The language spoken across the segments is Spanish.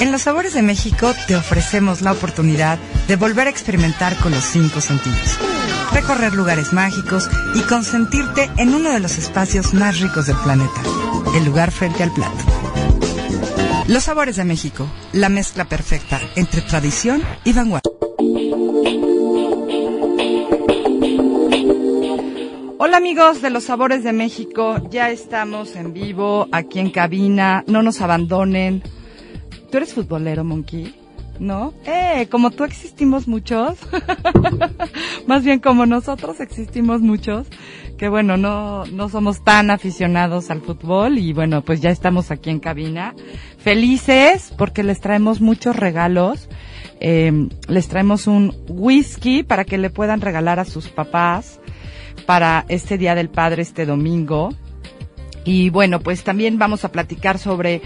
En Los Sabores de México te ofrecemos la oportunidad de volver a experimentar con los cinco sentidos. Recorrer lugares mágicos y consentirte en uno de los espacios más ricos del planeta, el lugar frente al plato. Los Sabores de México, la mezcla perfecta entre tradición y vanguardia. Hola amigos de los Sabores de México, ya estamos en vivo aquí en cabina, no nos abandonen. ¿Tú eres futbolero, Monkey? ¿No? Eh, como tú existimos muchos, más bien como nosotros existimos muchos, que bueno, no, no somos tan aficionados al fútbol y bueno, pues ya estamos aquí en cabina, felices porque les traemos muchos regalos. Eh, les traemos un whisky para que le puedan regalar a sus papás para este Día del Padre, este domingo. Y bueno, pues también vamos a platicar sobre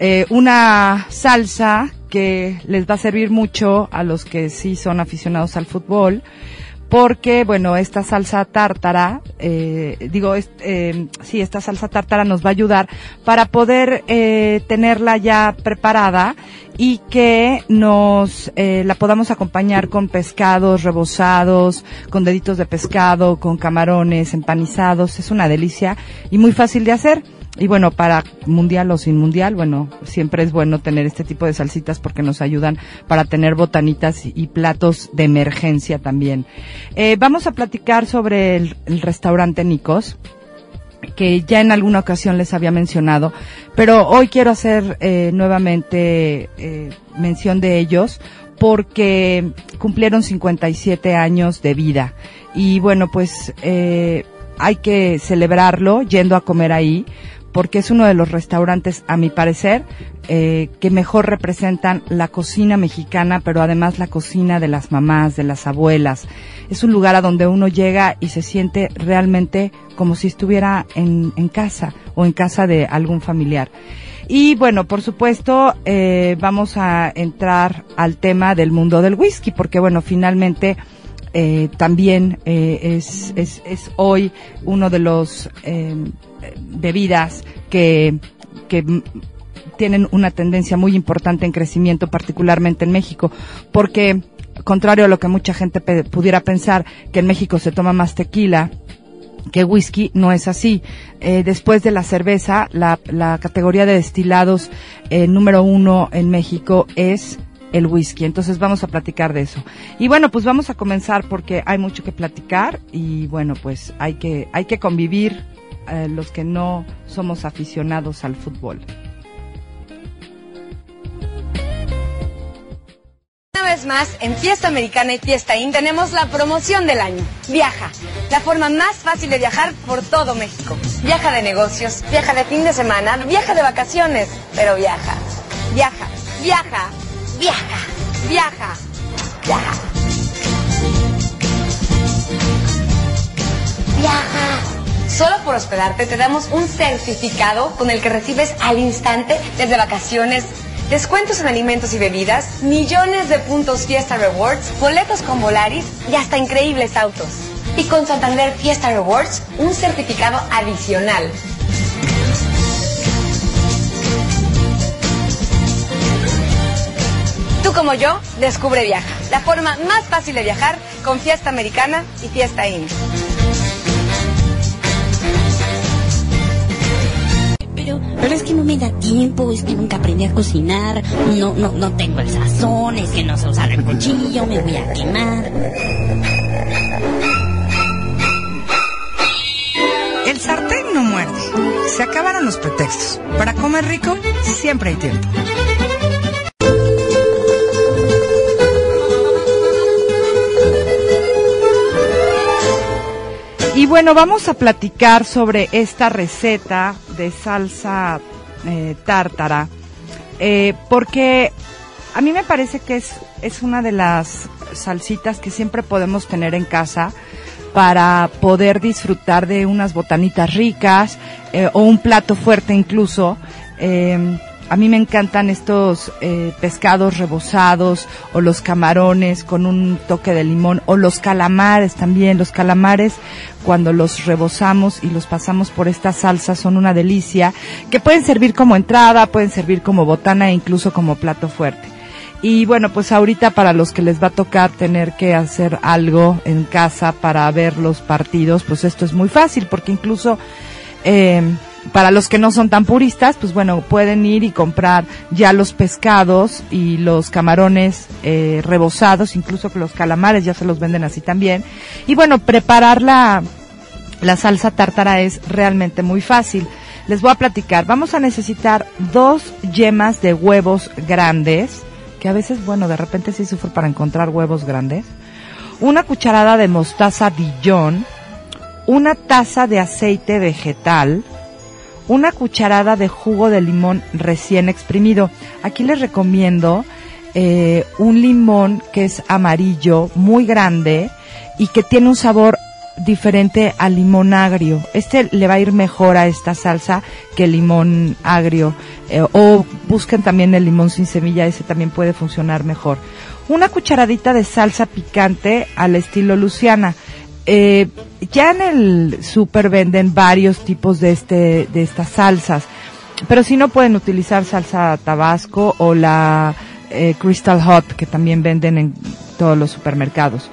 eh, una salsa que les va a servir mucho a los que sí son aficionados al fútbol porque bueno esta salsa tártara eh, digo eh, sí esta salsa tártara nos va a ayudar para poder eh, tenerla ya preparada y que nos eh, la podamos acompañar con pescados rebozados con deditos de pescado con camarones empanizados. Es una delicia y muy fácil de hacer y bueno, para mundial o sin mundial, bueno, siempre es bueno tener este tipo de salsitas porque nos ayudan para tener botanitas y platos de emergencia también. Eh, vamos a platicar sobre el, el restaurante Nicos que ya en alguna ocasión les había mencionado, pero hoy quiero hacer eh, nuevamente eh, mención de ellos porque cumplieron 57 años de vida y bueno pues eh, hay que celebrarlo yendo a comer ahí porque es uno de los restaurantes, a mi parecer, eh, que mejor representan la cocina mexicana, pero además la cocina de las mamás, de las abuelas. Es un lugar a donde uno llega y se siente realmente como si estuviera en, casa o en casa de algún familiar. Y bueno, por supuesto, eh, vamos a entrar al tema del mundo del whisky, porque bueno, finalmente eh, también es, hoy uno de los bebidas que, que tienen una tendencia muy importante en crecimiento, particularmente en México, porque contrario a lo que mucha gente pudiera pensar, que en México se toma más tequila, que whisky no es así. Eh, después de la cerveza, la, la categoría de destilados eh, número uno en México es el whisky. Entonces vamos a platicar de eso. Y bueno, pues vamos a comenzar porque hay mucho que platicar y bueno, pues hay que, hay que convivir eh, los que no somos aficionados al fútbol. Una vez más, en Fiesta Americana y Fiesta In tenemos la promoción del año. Viaja, la forma más fácil de viajar por todo México. Viaja de negocios, viaja de fin de semana, viaja de vacaciones, pero viaja, viaja, viaja, viaja, viaja, viaja. Viaja. Solo por hospedarte te damos un certificado con el que recibes al instante desde vacaciones, descuentos en alimentos y bebidas, millones de puntos Fiesta Rewards, boletos con Volaris y hasta increíbles autos. Y con Santander Fiesta Rewards, un certificado adicional. Tú como yo, descubre Viaja, la forma más fácil de viajar con Fiesta Americana y Fiesta In. Pero, es que no me da tiempo, es que nunca aprendí a cocinar, no, no, no tengo el sazón, es que no sé usar el cuchillo, me voy a quemar. El sartén no muerde. Se acabaron los pretextos. Para comer rico, siempre hay tiempo. Y bueno, vamos a platicar sobre esta receta de salsa eh, tártara, eh, porque a mí me parece que es, es una de las salsitas que siempre podemos tener en casa para poder disfrutar de unas botanitas ricas eh, o un plato fuerte incluso. A mí me encantan estos eh, pescados rebozados o los camarones con un toque de limón o los calamares también. Los calamares cuando los rebozamos y los pasamos por esta salsa son una delicia que pueden servir como entrada, pueden servir como botana e incluso como plato fuerte. Y bueno, pues ahorita para los que les va a tocar tener que hacer algo en casa para ver los partidos, pues esto es muy fácil porque incluso eh, para los que no son tan puristas, pues bueno, pueden ir y comprar ya los pescados y los camarones eh, rebozados, incluso que los calamares ya se los venden así también. Y bueno, preparar la, la salsa tártara es realmente muy fácil. Les voy a platicar. Vamos a necesitar dos yemas de huevos grandes, que a veces, bueno, de repente sí sufro para encontrar huevos grandes. Una cucharada de mostaza Dijon, una taza de aceite vegetal, una cucharada de jugo de limón recién exprimido. Aquí les recomiendo eh, un limón que es amarillo, muy grande y que tiene un sabor diferente al limón agrio. Este le va a ir mejor a esta salsa que el limón agrio. Eh, o busquen también el limón sin semilla, ese también puede funcionar mejor. Una cucharadita de salsa picante al estilo Luciana. Eh, ya en el super venden varios tipos de este, de estas salsas. Pero si no pueden utilizar salsa tabasco o la eh, Crystal Hot que también venden en todos los supermercados.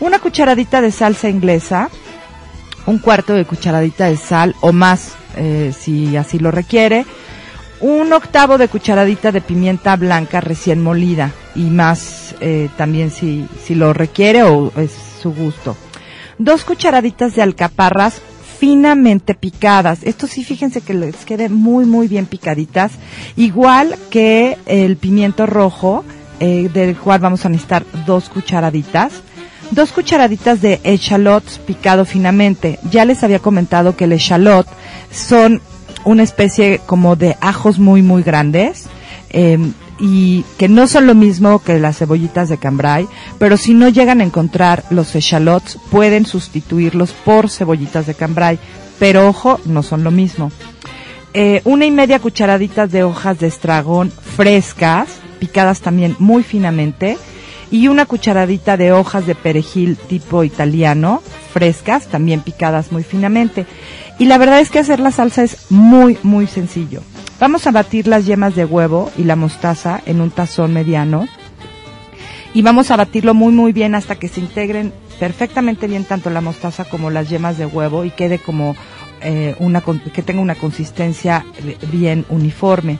Una cucharadita de salsa inglesa, un cuarto de cucharadita de sal o más eh, si así lo requiere, un octavo de cucharadita de pimienta blanca recién molida y más eh, también si, si lo requiere o es su gusto. Dos cucharaditas de alcaparras finamente picadas. Esto sí, fíjense que les quede muy, muy bien picaditas. Igual que el pimiento rojo, eh, del cual vamos a necesitar dos cucharaditas. Dos cucharaditas de echalots picado finamente. Ya les había comentado que el echalot son una especie como de ajos muy, muy grandes. Eh, y que no son lo mismo que las cebollitas de cambrai, pero si no llegan a encontrar los echalots, pueden sustituirlos por cebollitas de cambrai, pero ojo, no son lo mismo. Eh, una y media cucharaditas de hojas de estragón frescas, picadas también muy finamente, y una cucharadita de hojas de perejil tipo italiano, frescas, también picadas muy finamente. Y la verdad es que hacer la salsa es muy, muy sencillo. Vamos a batir las yemas de huevo y la mostaza en un tazón mediano y vamos a batirlo muy muy bien hasta que se integren perfectamente bien tanto la mostaza como las yemas de huevo y quede como eh, una que tenga una consistencia bien uniforme.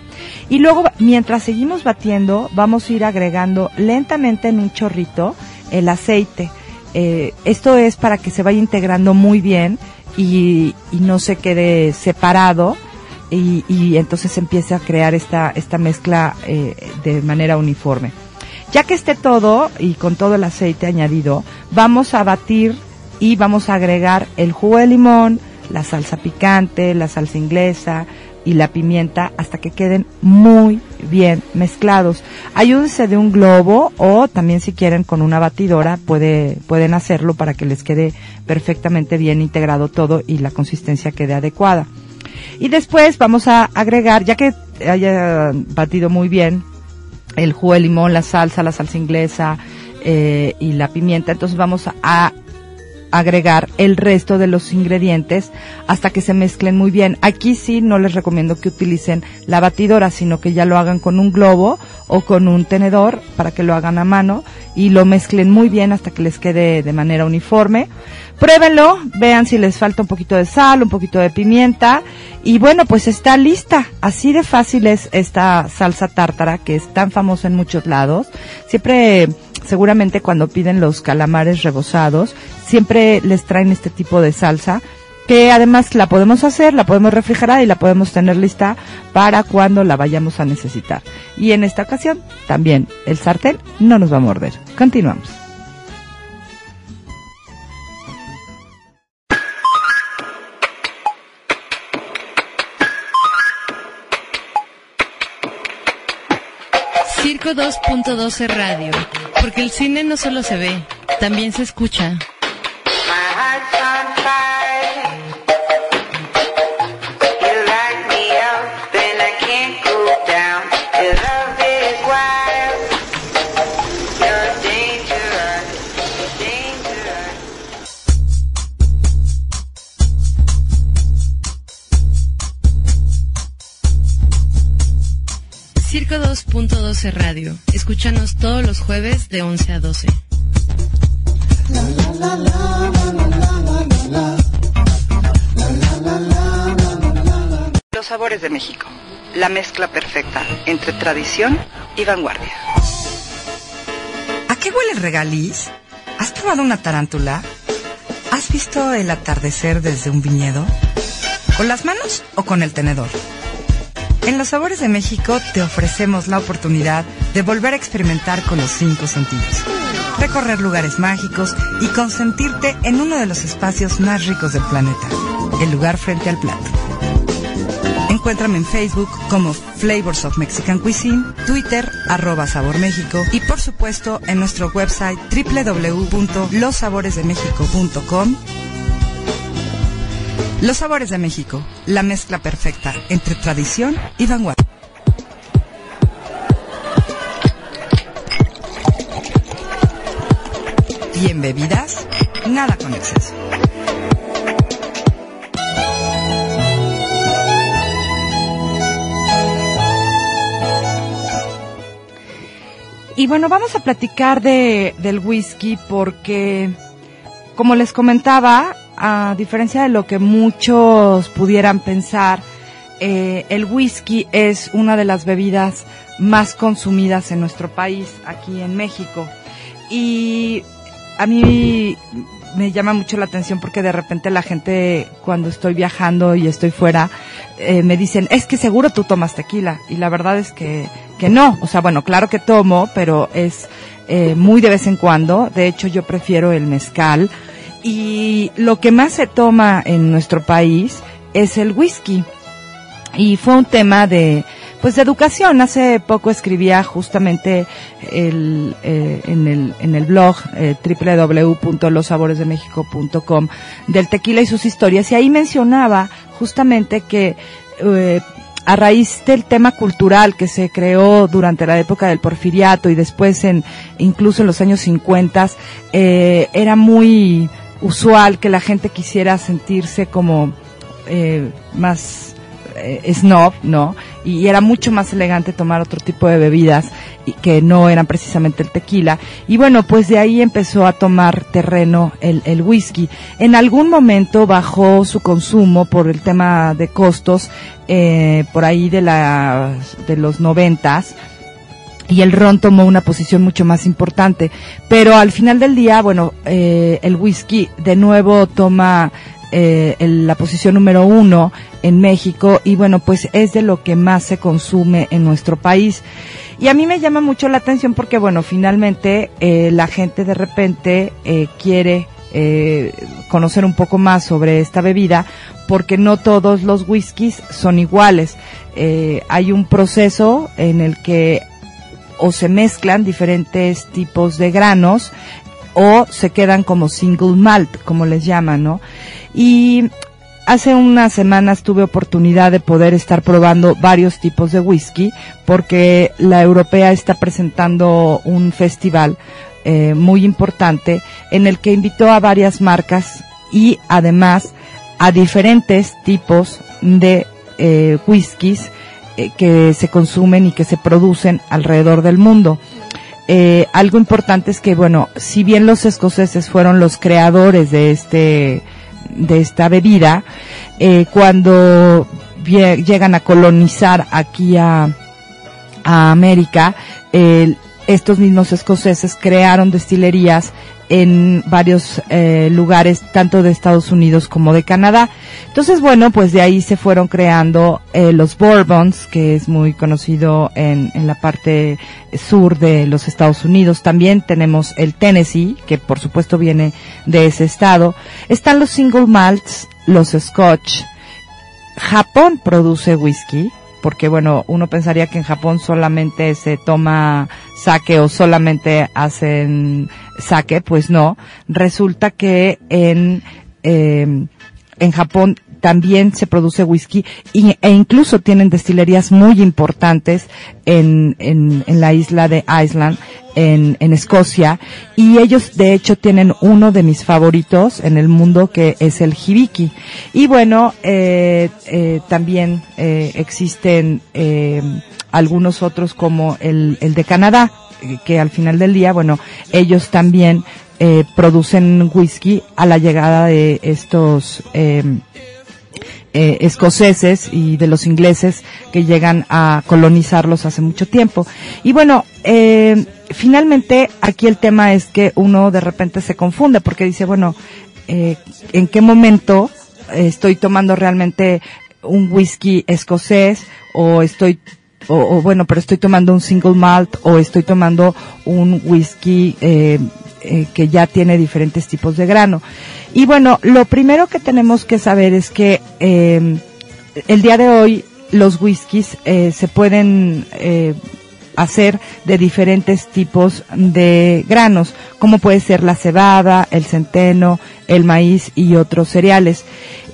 Y luego mientras seguimos batiendo vamos a ir agregando lentamente en un chorrito el aceite. Eh, esto es para que se vaya integrando muy bien y no se quede separado y, y entonces empieza a crear esta, esta mezcla eh, de manera uniforme. Ya que esté todo y con todo el aceite añadido, vamos a batir y vamos a agregar el jugo de limón, la salsa picante, la salsa inglesa y la pimienta hasta que queden muy bien mezclados. Ayúdense de un globo o también si quieren con una batidora puede, pueden hacerlo para que les quede perfectamente bien integrado todo y la consistencia quede adecuada. Y después vamos a agregar, ya que haya batido muy bien el jugo de limón, la salsa, la salsa inglesa eh, y la pimienta, entonces vamos a agregar el resto de los ingredientes hasta que se mezclen muy bien. Aquí sí no les recomiendo que utilicen la batidora, sino que ya lo hagan con un globo o con un tenedor para que lo hagan a mano y lo mezclen muy bien hasta que les quede de manera uniforme. Pruébenlo, vean si les falta un poquito de sal, un poquito de pimienta y bueno, pues está lista. Así de fácil es esta salsa tártara que es tan famosa en muchos lados. Siempre seguramente cuando piden los calamares rebozados, siempre les traen este tipo de salsa que además la podemos hacer, la podemos refrigerar y la podemos tener lista para cuando la vayamos a necesitar. Y en esta ocasión también el sartén no nos va a morder. Continuamos. Circo 2.12 Radio, porque el cine no solo se ve, también se escucha. Circo 2.12 Radio. Escúchanos todos los jueves de 11 a 12. Los sabores de México. La mezcla perfecta entre tradición y vanguardia. ¿A qué huele el regaliz? ¿Has probado una tarántula? ¿Has visto el atardecer desde un viñedo? ¿Con las manos o con el tenedor? En Los Sabores de México te ofrecemos la oportunidad de volver a experimentar con los cinco sentidos. Recorrer lugares mágicos y consentirte en uno de los espacios más ricos del planeta, el lugar frente al plato. Encuéntrame en Facebook como Flavors of Mexican Cuisine, Twitter arroba Sabor México y por supuesto en nuestro website www.losaboresdemexico.com Los Sabores de México, la mezcla perfecta entre tradición y vanguardia. Y en bebidas, nada con exceso. Y bueno, vamos a platicar de, del whisky porque, como les comentaba, a diferencia de lo que muchos pudieran pensar, eh, el whisky es una de las bebidas más consumidas en nuestro país, aquí en México. Y a mí me llama mucho la atención porque de repente la gente cuando estoy viajando y estoy fuera eh, me dicen es que seguro tú tomas tequila y la verdad es que que no. O sea bueno claro que tomo pero es eh, muy de vez en cuando. De hecho yo prefiero el mezcal y lo que más se toma en nuestro país es el whisky y fue un tema de pues de educación. Hace poco escribía justamente el, eh, en, el, en el blog eh, www.losaboresdemexico.com del tequila y sus historias y ahí mencionaba justamente que eh, a raíz del tema cultural que se creó durante la época del porfiriato y después en incluso en los años 50 eh, era muy usual que la gente quisiera sentirse como eh, más eh, snob, ¿no? Y era mucho más elegante tomar otro tipo de bebidas y que no eran precisamente el tequila. Y bueno, pues de ahí empezó a tomar terreno el, el whisky. En algún momento bajó su consumo por el tema de costos, eh, por ahí de, la, de los noventas y el ron tomó una posición mucho más importante. Pero al final del día, bueno, eh, el whisky de nuevo toma eh, el- la posición número uno en México y bueno, pues es de lo que más se consume en nuestro país. Y a mí me llama mucho la atención porque bueno, finalmente eh, la gente de repente eh, quiere eh, conocer un poco más sobre esta bebida porque no todos los whiskies son iguales. Hay un proceso en el que o se mezclan diferentes tipos de granos o se quedan como single malt, como les llaman, ¿no? Y hace unas semanas tuve oportunidad de poder estar probando varios tipos de whisky porque la europea está presentando un festival eh, muy importante en el que invitó a varias marcas y además a diferentes tipos de eh, whiskies eh, que se consumen y que se producen alrededor del mundo. Eh, algo importante es que, bueno, si bien los escoceses fueron los creadores de este, de esta bebida, eh, cuando llegan a colonizar aquí a, América, estos mismos escoceses crearon destilerías en varios eh, lugares, tanto de Estados Unidos como de Canadá. Entonces, bueno, pues de ahí se fueron creando eh, los Bourbons, que es muy conocido en, en la parte sur de los Estados Unidos. También tenemos el Tennessee, que por supuesto viene de ese estado. Están los single malts, los Scotch, Japón produce whisky porque bueno, uno pensaría que en Japón solamente se toma sake o solamente hacen sake, pues no. Resulta que en, eh, en Japón también se produce whisky e incluso tienen destilerías muy importantes en, en, en la isla de Island, en, en Escocia, y ellos de hecho tienen uno de mis favoritos en el mundo que es el Hibiki. Y bueno, eh, eh, también eh, existen eh, algunos otros como el, el de Canadá, que al final del día, bueno, ellos también eh, producen whisky a la llegada de estos eh, eh, escoceses y de los ingleses que llegan a colonizarlos hace mucho tiempo. Y bueno, eh, finalmente aquí el tema es que uno de repente se confunde porque dice, bueno, eh, ¿en qué momento estoy tomando realmente un whisky escocés o estoy o, bueno, pero estoy tomando un single malt o estoy tomando un whisky eh, eh, que ya tiene diferentes tipos de grano. Y bueno, lo primero que tenemos que saber es que eh, el día de hoy los whiskies eh, se pueden hacer de diferentes tipos de granos, como puede ser la cebada, el centeno, el maíz y otros cereales.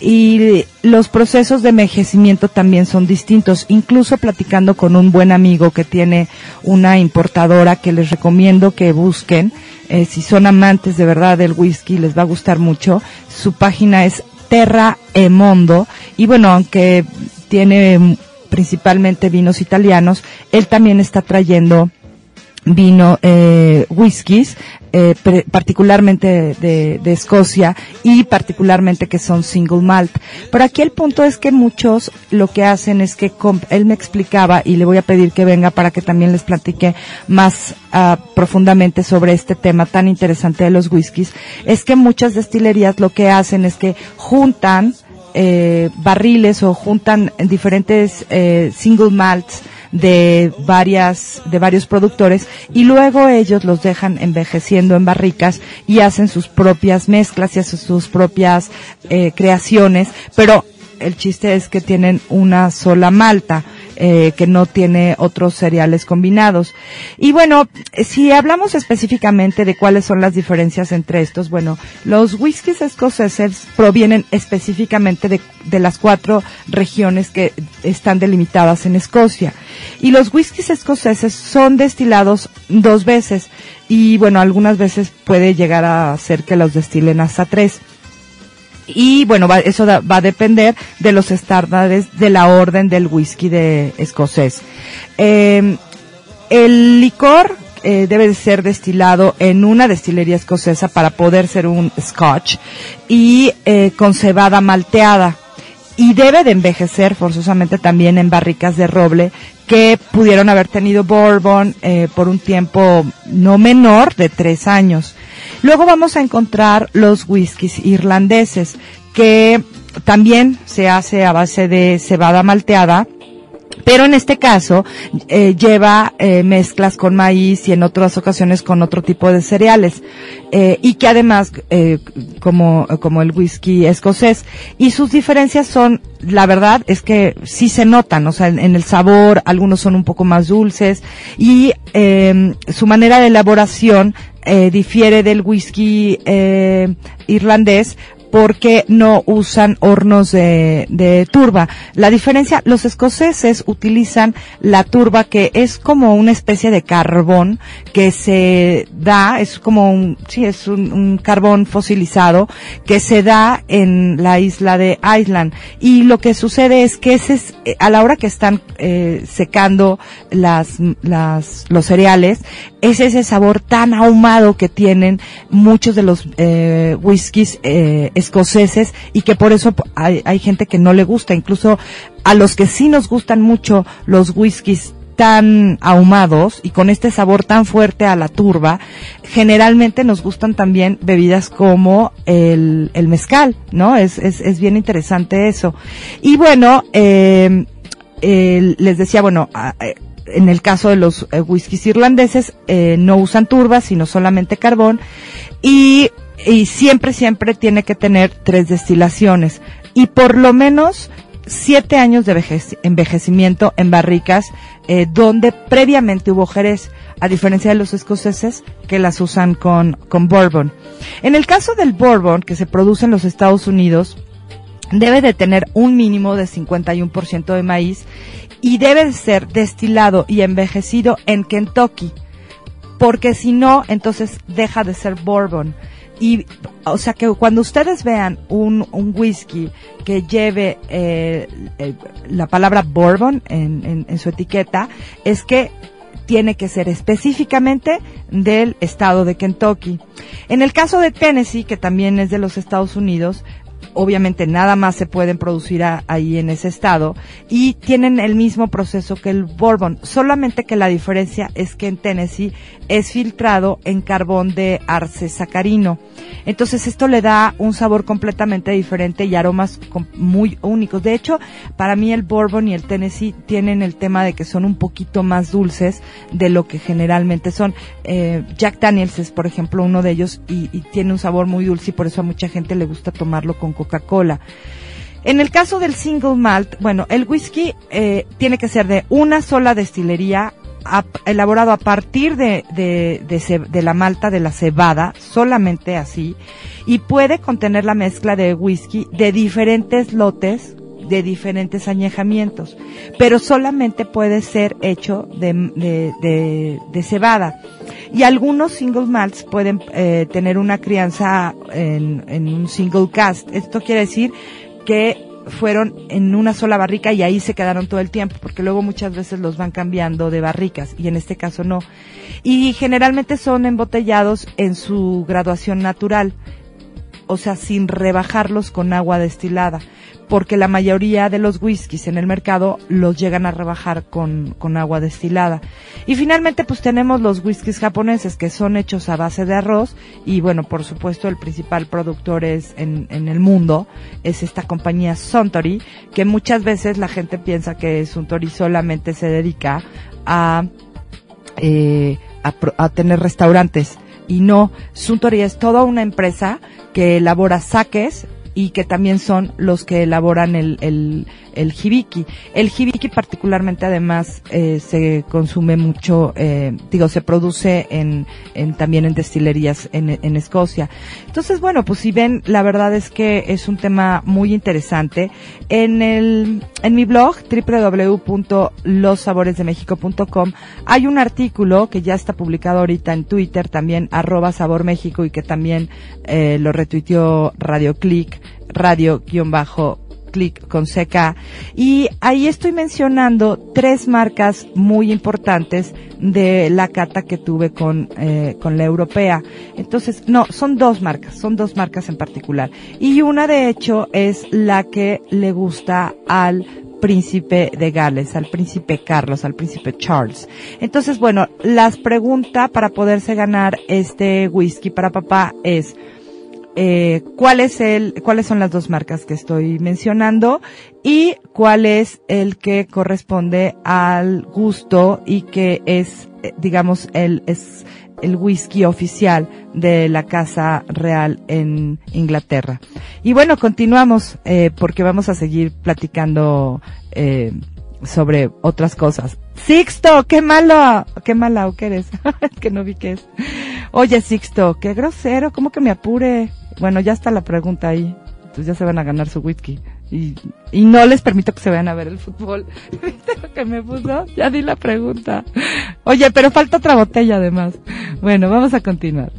Y los procesos de envejecimiento también son distintos. Incluso platicando con un buen amigo que tiene una importadora que les recomiendo que busquen, eh, si son amantes de verdad del whisky, les va a gustar mucho. Su página es Terra Emondo. Y bueno, aunque tiene principalmente vinos italianos, él también está trayendo vino, eh, whiskies, eh, particularmente de, de, Escocia y particularmente que son single malt. Pero aquí el punto es que muchos lo que hacen es que él me explicaba y le voy a pedir que venga para que también les platique más uh, profundamente sobre este tema tan interesante de los whiskies, es que muchas destilerías lo que hacen es que juntan eh, barriles o juntan diferentes eh, single malts de varias de varios productores y luego ellos los dejan envejeciendo en barricas y hacen sus propias mezclas y hacen sus propias eh, creaciones pero el chiste es que tienen una sola malta eh, que no tiene otros cereales combinados. Y bueno, si hablamos específicamente de cuáles son las diferencias entre estos, bueno, los whiskies escoceses provienen específicamente de, de las cuatro regiones que están delimitadas en Escocia. Y los whiskies escoceses son destilados dos veces y bueno, algunas veces puede llegar a ser que los destilen hasta tres y bueno, va, eso da, va a depender de los estándares de la orden del whisky de escocés. Eh, el licor eh, debe de ser destilado en una destilería escocesa para poder ser un scotch y eh, con cebada malteada y debe de envejecer forzosamente también en barricas de roble que pudieron haber tenido bourbon eh, por un tiempo no menor de tres años. Luego vamos a encontrar los whiskies irlandeses, que también se hace a base de cebada malteada, pero en este caso eh, lleva eh, mezclas con maíz y en otras ocasiones con otro tipo de cereales eh, y que además como como el whisky escocés. Y sus diferencias son la verdad es que sí se notan o sea en, en el sabor algunos son un poco más dulces y su manera de elaboración eh, difiere del whisky eh, irlandés porque no usan hornos de, turba. La diferencia, los escoceses utilizan la turba que es como una especie de carbón que se da, es como un, sí, es un, carbón fosilizado que se da en la isla de Island. Y lo que sucede es que ese es, a la hora que están eh, secando las, las, los cereales, es ese sabor tan ahumado que tienen muchos de los eh, whiskies eh, escoceses y que por eso hay, gente que no le gusta, incluso a los que sí nos gustan mucho los whiskies tan ahumados y con este sabor tan fuerte a la turba, generalmente nos gustan también bebidas como el, mezcal, ¿no? Es, es, bien interesante eso. Y bueno, eh, les decía, bueno, eh, en el caso de los eh, whiskies irlandeses eh, no usan turba, sino solamente carbón y, y siempre, siempre tiene que tener tres destilaciones y por lo menos siete años de envejec- envejecimiento en barricas eh, donde previamente hubo jerez, a diferencia de los escoceses que las usan con, con bourbon. En el caso del bourbon que se produce en los Estados Unidos, debe de tener un mínimo de 51% de maíz y debe de ser destilado y envejecido en Kentucky, porque si no, entonces deja de ser bourbon. Y, o sea que cuando ustedes vean un, un whisky que lleve eh, eh, la palabra bourbon en, en- en su etiqueta, es que tiene que ser específicamente del estado de Kentucky. En el caso de Tennessee, que también es de los Estados Unidos, obviamente nada más se pueden producir ahí en ese estado y tienen el mismo proceso que el bourbon, solamente que la diferencia es que en Tennessee es filtrado en carbón de arce sacarino. Entonces esto le da un sabor completamente diferente y aromas muy únicos. De hecho, para mí el bourbon y el Tennessee tienen el tema de que son un poquito más dulces de lo que generalmente son. Eh, Jack Daniels es, por ejemplo, uno de ellos y, y tiene un sabor muy dulce y por eso a mucha gente le gusta tomarlo con Coca-Cola. En el caso del single malt, bueno, el whisky eh, tiene que ser de una sola destilería elaborado a partir de, de la malta de la cebada, solamente así, y puede contener la mezcla de whisky de diferentes lotes, de diferentes añejamientos, pero solamente puede ser hecho de, de, de, de cebada. Y algunos single malts pueden eh, tener una crianza en, en un single cast. Esto quiere decir que fueron en una sola barrica y ahí se quedaron todo el tiempo, porque luego muchas veces los van cambiando de barricas y en este caso no. Y generalmente son embotellados en su graduación natural, o sea, sin rebajarlos con agua destilada, porque la mayoría de los whiskies en el mercado los llegan a rebajar con, con agua destilada. Y finalmente pues tenemos los whiskies japoneses que son hechos a base de arroz y bueno, por supuesto el principal productor es en, en el mundo es esta compañía Suntory, que muchas veces la gente piensa que Suntory solamente se dedica a eh, a, a tener restaurantes. Y no, Suntory es toda una empresa que elabora saques y que también son los que elaboran el, el, el hibiki. El hibiki particularmente además eh, se consume mucho, eh, digo, se produce en, en también en destilerías en, en Escocia. Entonces, bueno, pues si ven, la verdad es que es un tema muy interesante. En el, en mi blog, www.lossaboresdemexico.com, hay un artículo que ya está publicado ahorita en Twitter, también arroba sabor México y que también eh, lo retuiteó Radio Click, radio-bajo clic con CK y ahí estoy mencionando tres marcas muy importantes de la cata que tuve con eh, con la europea. Entonces no son dos marcas son dos marcas en particular. Y una de hecho es la que le gusta al príncipe de Gales, al príncipe Carlos, al príncipe Charles. Entonces, bueno, las preguntas para poderse ganar este whisky para papá es, eh, cuál es el, cuáles son las dos marcas que estoy mencionando y cuál es el que corresponde al gusto y que es, eh, digamos, el, es el whisky oficial de la Casa Real en Inglaterra. Y bueno, continuamos, eh, porque vamos a seguir platicando, eh, sobre otras cosas. Sixto, qué malo, qué malo que eres. Es que no vi qué es. Oye, Sixto, qué grosero, ¿cómo que me apure? Bueno, ya está la pregunta ahí. Entonces ya se van a ganar su whisky. Y, y no les permito que se vayan a ver el fútbol. ¿Viste lo que me puso? Ya di la pregunta. Oye, pero falta otra botella además. Bueno, vamos a continuar.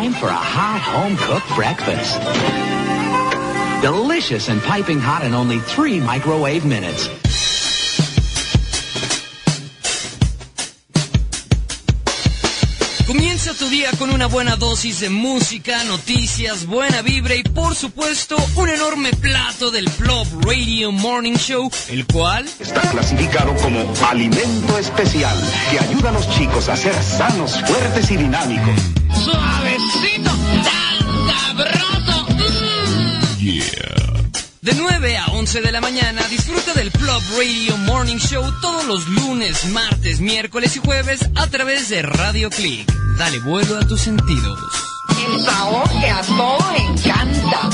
Time for a hot home-cooked breakfast. Delicious and piping hot in only three microwave minutes. Comienza tu día con una buena dosis de música, noticias, buena vibra y por supuesto un enorme plato del Plop Radio Morning Show, el cual está clasificado como alimento especial que ayuda a los chicos a ser sanos, fuertes y dinámicos. De 9 a 11 de la mañana disfruta del Plop Radio Morning Show todos los lunes, martes, miércoles y jueves a través de Radio Click. Dale vuelo a tus sentidos. El sabor que a todos encanta.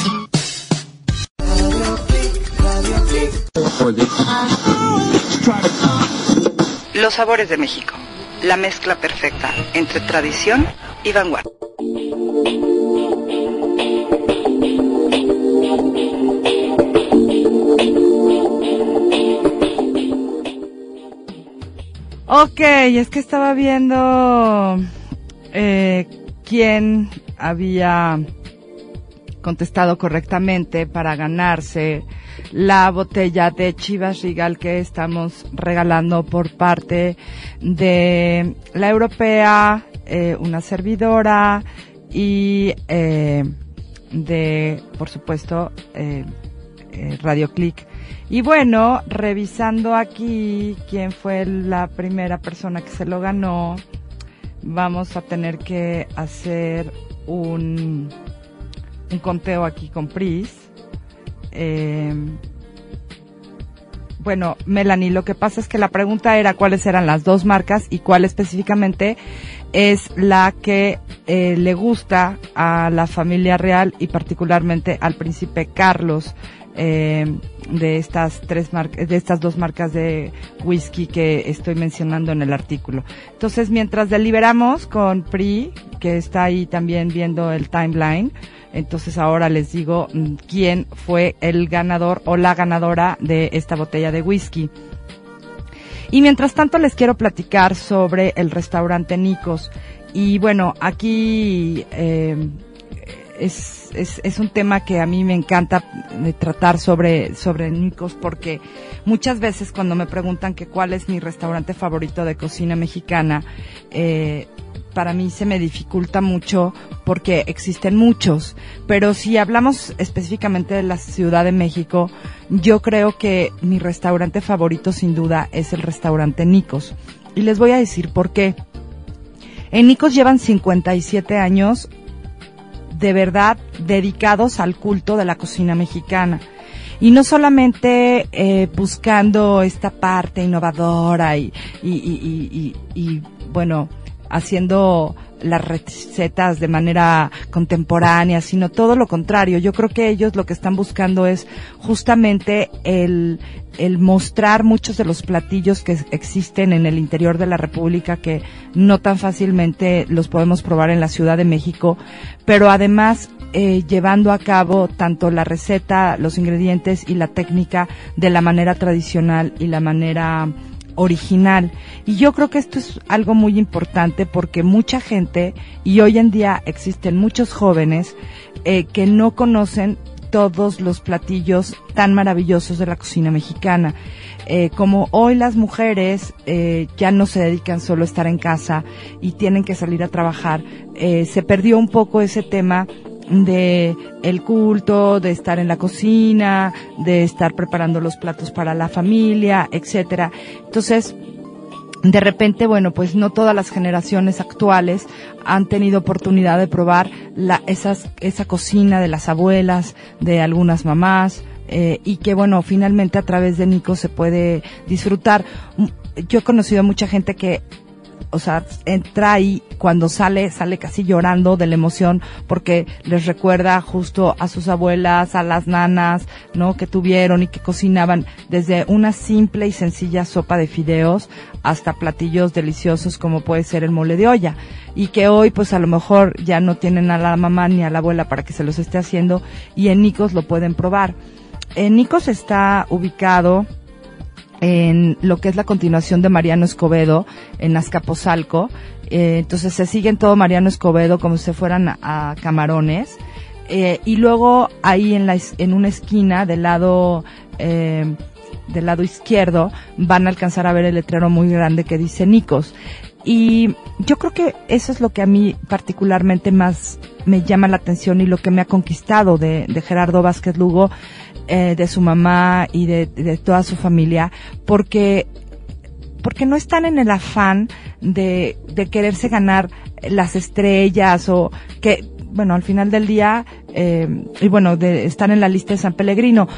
Los sabores de México. La mezcla perfecta entre tradición y vanguardia. Ok, es que estaba viendo eh, quién había contestado correctamente para ganarse la botella de Chivas Regal que estamos regalando por parte de la europea, eh, una servidora y eh, de, por supuesto, eh, Radio Click. Y bueno, revisando aquí quién fue la primera persona que se lo ganó, vamos a tener que hacer un, un conteo aquí con Pris. Eh, bueno, Melanie, lo que pasa es que la pregunta era cuáles eran las dos marcas y cuál específicamente es la que eh, le gusta a la familia real y particularmente al príncipe Carlos eh, de estas tres marcas, de estas dos marcas de whisky que estoy mencionando en el artículo. Entonces, mientras deliberamos con Pri, que está ahí también viendo el timeline, entonces ahora les digo mm, quién fue el ganador o la ganadora de esta botella de whisky. Y mientras tanto les quiero platicar sobre el restaurante Nicos. Y bueno, aquí eh, es, es, un tema que a mí me encanta tratar sobre, sobre Nicos porque muchas veces cuando me preguntan que cuál es mi restaurante favorito de cocina mexicana, eh, para mí se me dificulta mucho porque existen muchos, pero si hablamos específicamente de la Ciudad de México, yo creo que mi restaurante favorito sin duda es el restaurante Nicos. Y les voy a decir por qué. En Nicos llevan 57 años de verdad dedicados al culto de la cocina mexicana. Y no solamente eh, buscando esta parte innovadora y, y, y, y bueno, haciendo las recetas de manera contemporánea, sino todo lo contrario. Yo creo que ellos lo que están buscando es justamente el, el mostrar muchos de los platillos que existen en el interior de la República que no tan fácilmente los podemos probar en la Ciudad de México, pero además eh, llevando a cabo tanto la receta, los ingredientes y la técnica de la manera tradicional y la manera original. Y yo creo que esto es algo muy importante porque mucha gente, y hoy en día existen muchos jóvenes, eh, que no conocen todos los platillos tan maravillosos de la cocina mexicana. Eh, como hoy las mujeres eh, ya no se dedican solo a estar en casa y tienen que salir a trabajar, eh, se perdió un poco ese tema de el culto, de estar en la cocina, de estar preparando los platos para la familia, etcétera. Entonces, de repente, bueno, pues no todas las generaciones actuales han tenido oportunidad de probar la, esas, esa cocina de las abuelas, de algunas mamás, eh, y que bueno, finalmente a través de Nico se puede disfrutar. Yo he conocido a mucha gente que o sea, entra ahí cuando sale, sale casi llorando de la emoción porque les recuerda justo a sus abuelas, a las nanas, ¿no? Que tuvieron y que cocinaban desde una simple y sencilla sopa de fideos hasta platillos deliciosos como puede ser el mole de olla y que hoy pues a lo mejor ya no tienen a la mamá ni a la abuela para que se los esté haciendo y en Nicos lo pueden probar. En Nicos está ubicado en lo que es la continuación de Mariano Escobedo en Azcapotzalco. Eh, entonces se sigue en todo Mariano Escobedo como si fueran a, Camarones. Eh, y luego ahí en, la, en una esquina del lado, eh, del lado izquierdo van a alcanzar a ver el letrero muy grande que dice Nicos. Y yo creo que eso es lo que a mí particularmente más me llama la atención y lo que me ha conquistado de, de Gerardo Vázquez Lugo, eh, de su mamá y de, de toda su familia, porque porque no están en el afán de, de quererse ganar las estrellas o que, bueno, al final del día, eh, y bueno, de estar en la lista de San Pellegrino,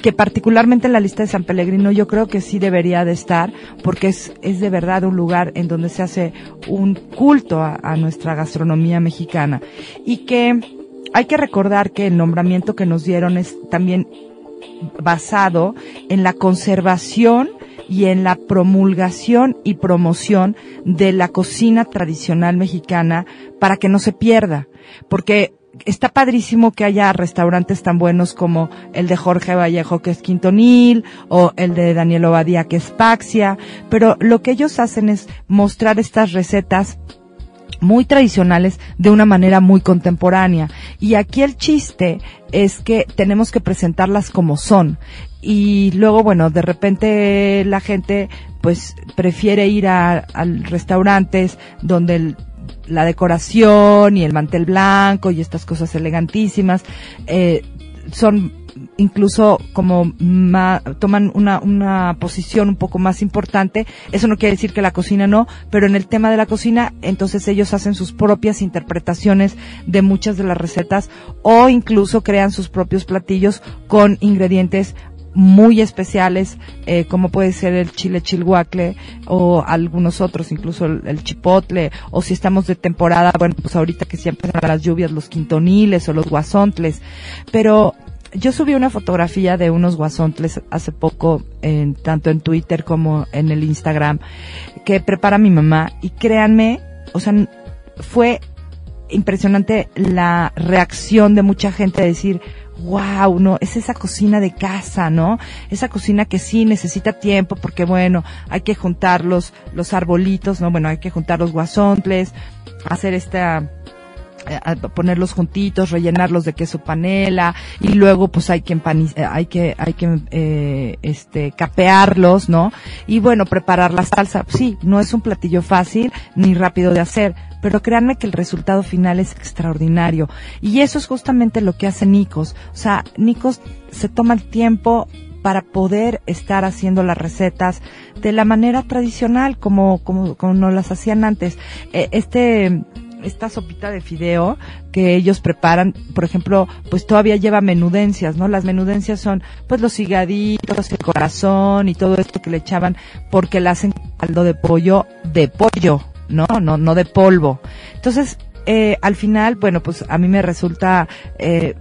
que particularmente en la lista de San Pellegrino yo creo que sí debería de estar, porque es, es de verdad un lugar en donde se hace un culto a, a nuestra gastronomía mexicana. Y que hay que recordar que el nombramiento que nos dieron es también basado en la conservación y en la promulgación y promoción de la cocina tradicional mexicana para que no se pierda. Porque está padrísimo que haya restaurantes tan buenos como el de Jorge Vallejo que es Quintonil o el de Daniel Obadía que es Paxia, pero lo que ellos hacen es mostrar estas recetas muy tradicionales de una manera muy contemporánea. Y aquí el chiste es que tenemos que presentarlas como son. Y luego, bueno, de repente la gente pues prefiere ir a, a restaurantes donde el- la decoración y el mantel blanco y estas cosas elegantísimas eh, son incluso como ma- toman una, una posición un poco más importante. Eso no quiere decir que la cocina no, pero en el tema de la cocina, entonces ellos hacen sus propias interpretaciones de muchas de las recetas o incluso crean sus propios platillos con ingredientes muy especiales, eh, como puede ser el chile chilhuacle o algunos otros, incluso el, el chipotle, o si estamos de temporada, bueno, pues ahorita que siempre empiezan las lluvias, los quintoniles o los guasontles. Pero yo subí una fotografía de unos guasontles hace poco, en, tanto en Twitter como en el Instagram, que prepara mi mamá, y créanme, o sea, fue impresionante la reacción de mucha gente de decir, wow, no, es esa cocina de casa, ¿no? Esa cocina que sí necesita tiempo porque bueno, hay que juntar los, los arbolitos, ¿no? Bueno, hay que juntar los guasontles, hacer esta, a ponerlos juntitos, rellenarlos de queso panela y luego pues hay que eh, hay que hay que eh, este capearlos, ¿no? Y bueno, preparar la salsa. Sí, no es un platillo fácil ni rápido de hacer, pero créanme que el resultado final es extraordinario. Y eso es justamente lo que hace Nikos. O sea, Nikos se toma el tiempo para poder estar haciendo las recetas de la manera tradicional como como como nos las hacían antes. Eh, este esta sopita de fideo que ellos preparan, por ejemplo, pues todavía lleva menudencias, ¿no? Las menudencias son pues los higaditos, el corazón y todo esto que le echaban porque le hacen caldo de pollo de pollo, ¿no? No, no de polvo. Entonces, eh, al final, bueno, pues a mí me resulta, eh,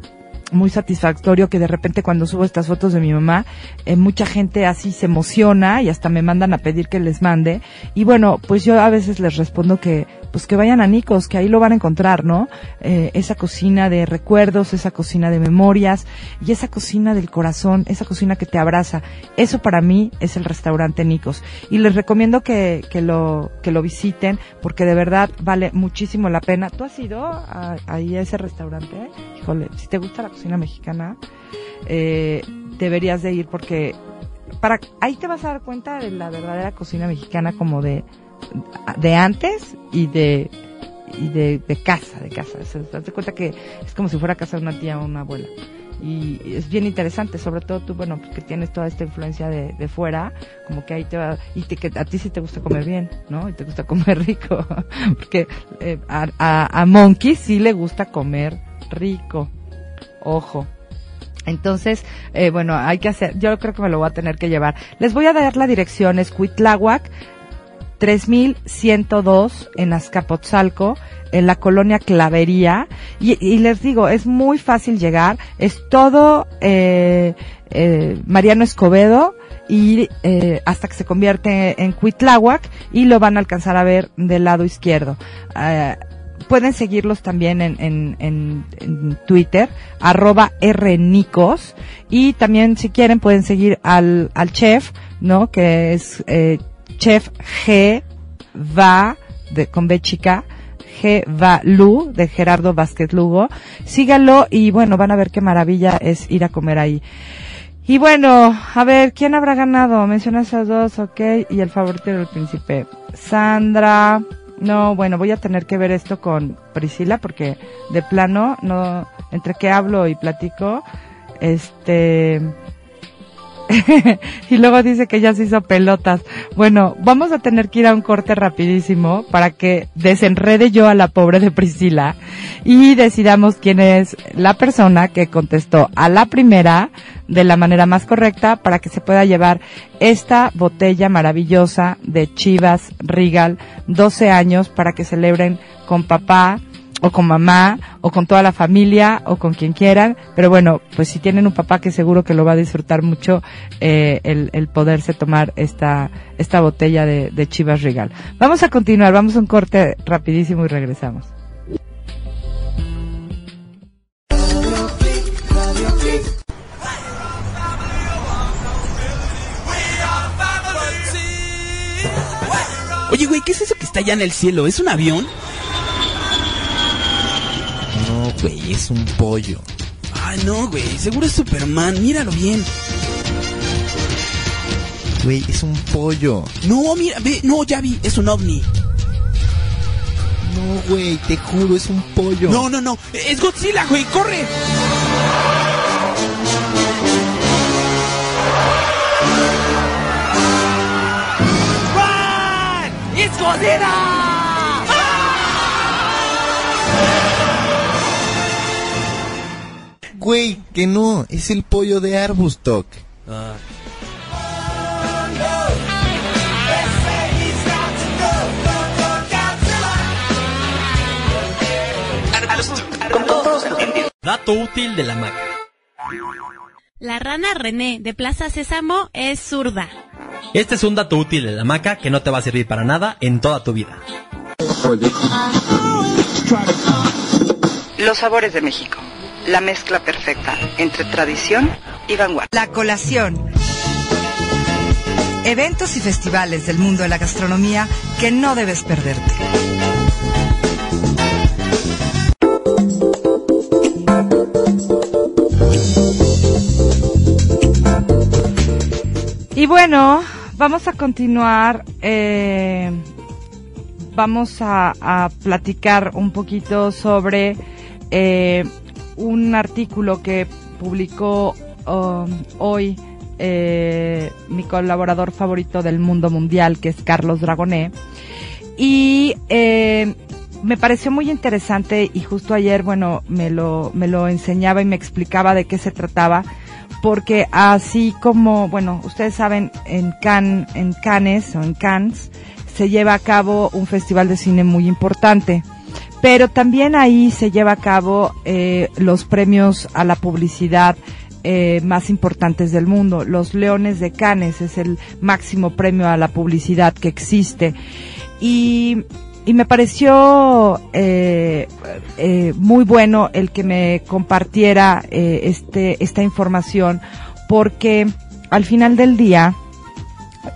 muy satisfactorio que de repente cuando subo estas fotos de mi mamá, eh, mucha gente así se emociona y hasta me mandan a pedir que les mande. Y bueno, pues yo a veces les respondo que, pues que vayan a Nicos, que ahí lo van a encontrar, ¿no? Eh, esa cocina de recuerdos, esa cocina de memorias y esa cocina del corazón, esa cocina que te abraza. Eso para mí es el restaurante Nicos. Y les recomiendo que, que lo, que lo visiten porque de verdad vale muchísimo la pena. ¿Tú has ido a, ahí a ese restaurante? Híjole, si te gusta la cocina mexicana, eh, deberías de ir porque para ahí te vas a dar cuenta de la verdadera cocina mexicana como de de antes y de y de, de casa, de casa. O te das cuenta que es como si fuera casa de una tía o una abuela. Y es bien interesante, sobre todo tú, bueno, que tienes toda esta influencia de, de fuera, como que ahí te va, y te, que a ti sí te gusta comer bien, ¿no? Y te gusta comer rico, porque eh, a, a, a Monkey sí le gusta comer rico, ojo. Entonces, eh, bueno, hay que hacer, yo creo que me lo voy a tener que llevar. Les voy a dar la dirección, es Cuitláhuac, 3102 en Azcapotzalco, en la colonia Clavería. Y, y les digo, es muy fácil llegar, es todo eh, eh, Mariano Escobedo y eh, hasta que se convierte en Cuitláhuac y lo van a alcanzar a ver del lado izquierdo. Pueden seguirlos también en, en, en, Twitter, arroba rnicos, y también si quieren pueden seguir al, al chef, ¿no? Que es eh, chef G va de con B chica G va Lu de Gerardo Vázquez Lugo. Síganlo y bueno, van a ver qué maravilla es ir a comer ahí. Y bueno, a ver, ¿quién habrá ganado? Menciona esas dos, ok. Y el favorito del príncipe. Sandra. No, bueno, voy a tener que ver esto con Priscila porque de plano, no, entre que hablo y platico, este, y luego dice que ya se hizo pelotas. Bueno, vamos a tener que ir a un corte rapidísimo para que desenrede yo a la pobre de Priscila y decidamos quién es la persona que contestó a la primera de la manera más correcta para que se pueda llevar esta botella maravillosa de Chivas Regal 12 años para que celebren con papá, o con mamá, o con toda la familia, o con quien quieran. Pero bueno, pues si tienen un papá que seguro que lo va a disfrutar mucho, eh, el, el poderse tomar esta, esta botella de, de Chivas Regal. Vamos a continuar, vamos a un corte rapidísimo y regresamos. Oye, güey, ¿qué es eso que está allá en el cielo? ¿Es un avión? Güey, es un pollo. Ay, no, güey, seguro es Superman, míralo bien. Güey, es un pollo. No, mira, ve, no, ya vi, es un ovni. No, güey, te juro, es un pollo. No, no, no, es Godzilla, güey, corre. Run! It's Godzilla! Güey, que no, es el pollo de Arbustok. Dato útil de la maca. La rana René de Plaza Sésamo es zurda. Este es un dato útil de la maca que no te va a servir para nada en toda tu vida. Los sabores de México. La mezcla perfecta entre tradición y vanguardia. La colación. Eventos y festivales del mundo de la gastronomía que no debes perderte. Y bueno, vamos a continuar. eh, vamos a, platicar un poquito sobre eh, un artículo que publicó um, hoy eh, mi colaborador favorito del mundo mundial, que es Carlos Dragoné. Y eh, me pareció muy interesante y justo ayer, bueno, me lo, me lo enseñaba y me explicaba de qué se trataba porque así como, bueno, ustedes saben, en Cannes, en Cannes o en Cannes se lleva a cabo un festival de cine muy importante, pero también ahí se lleva a cabo eh, los premios a la publicidad eh, más importantes del mundo. Los Leones de Cannes es el máximo premio a la publicidad que existe y y me pareció eh, eh, muy bueno el que me compartiera eh, este esta información porque al final del día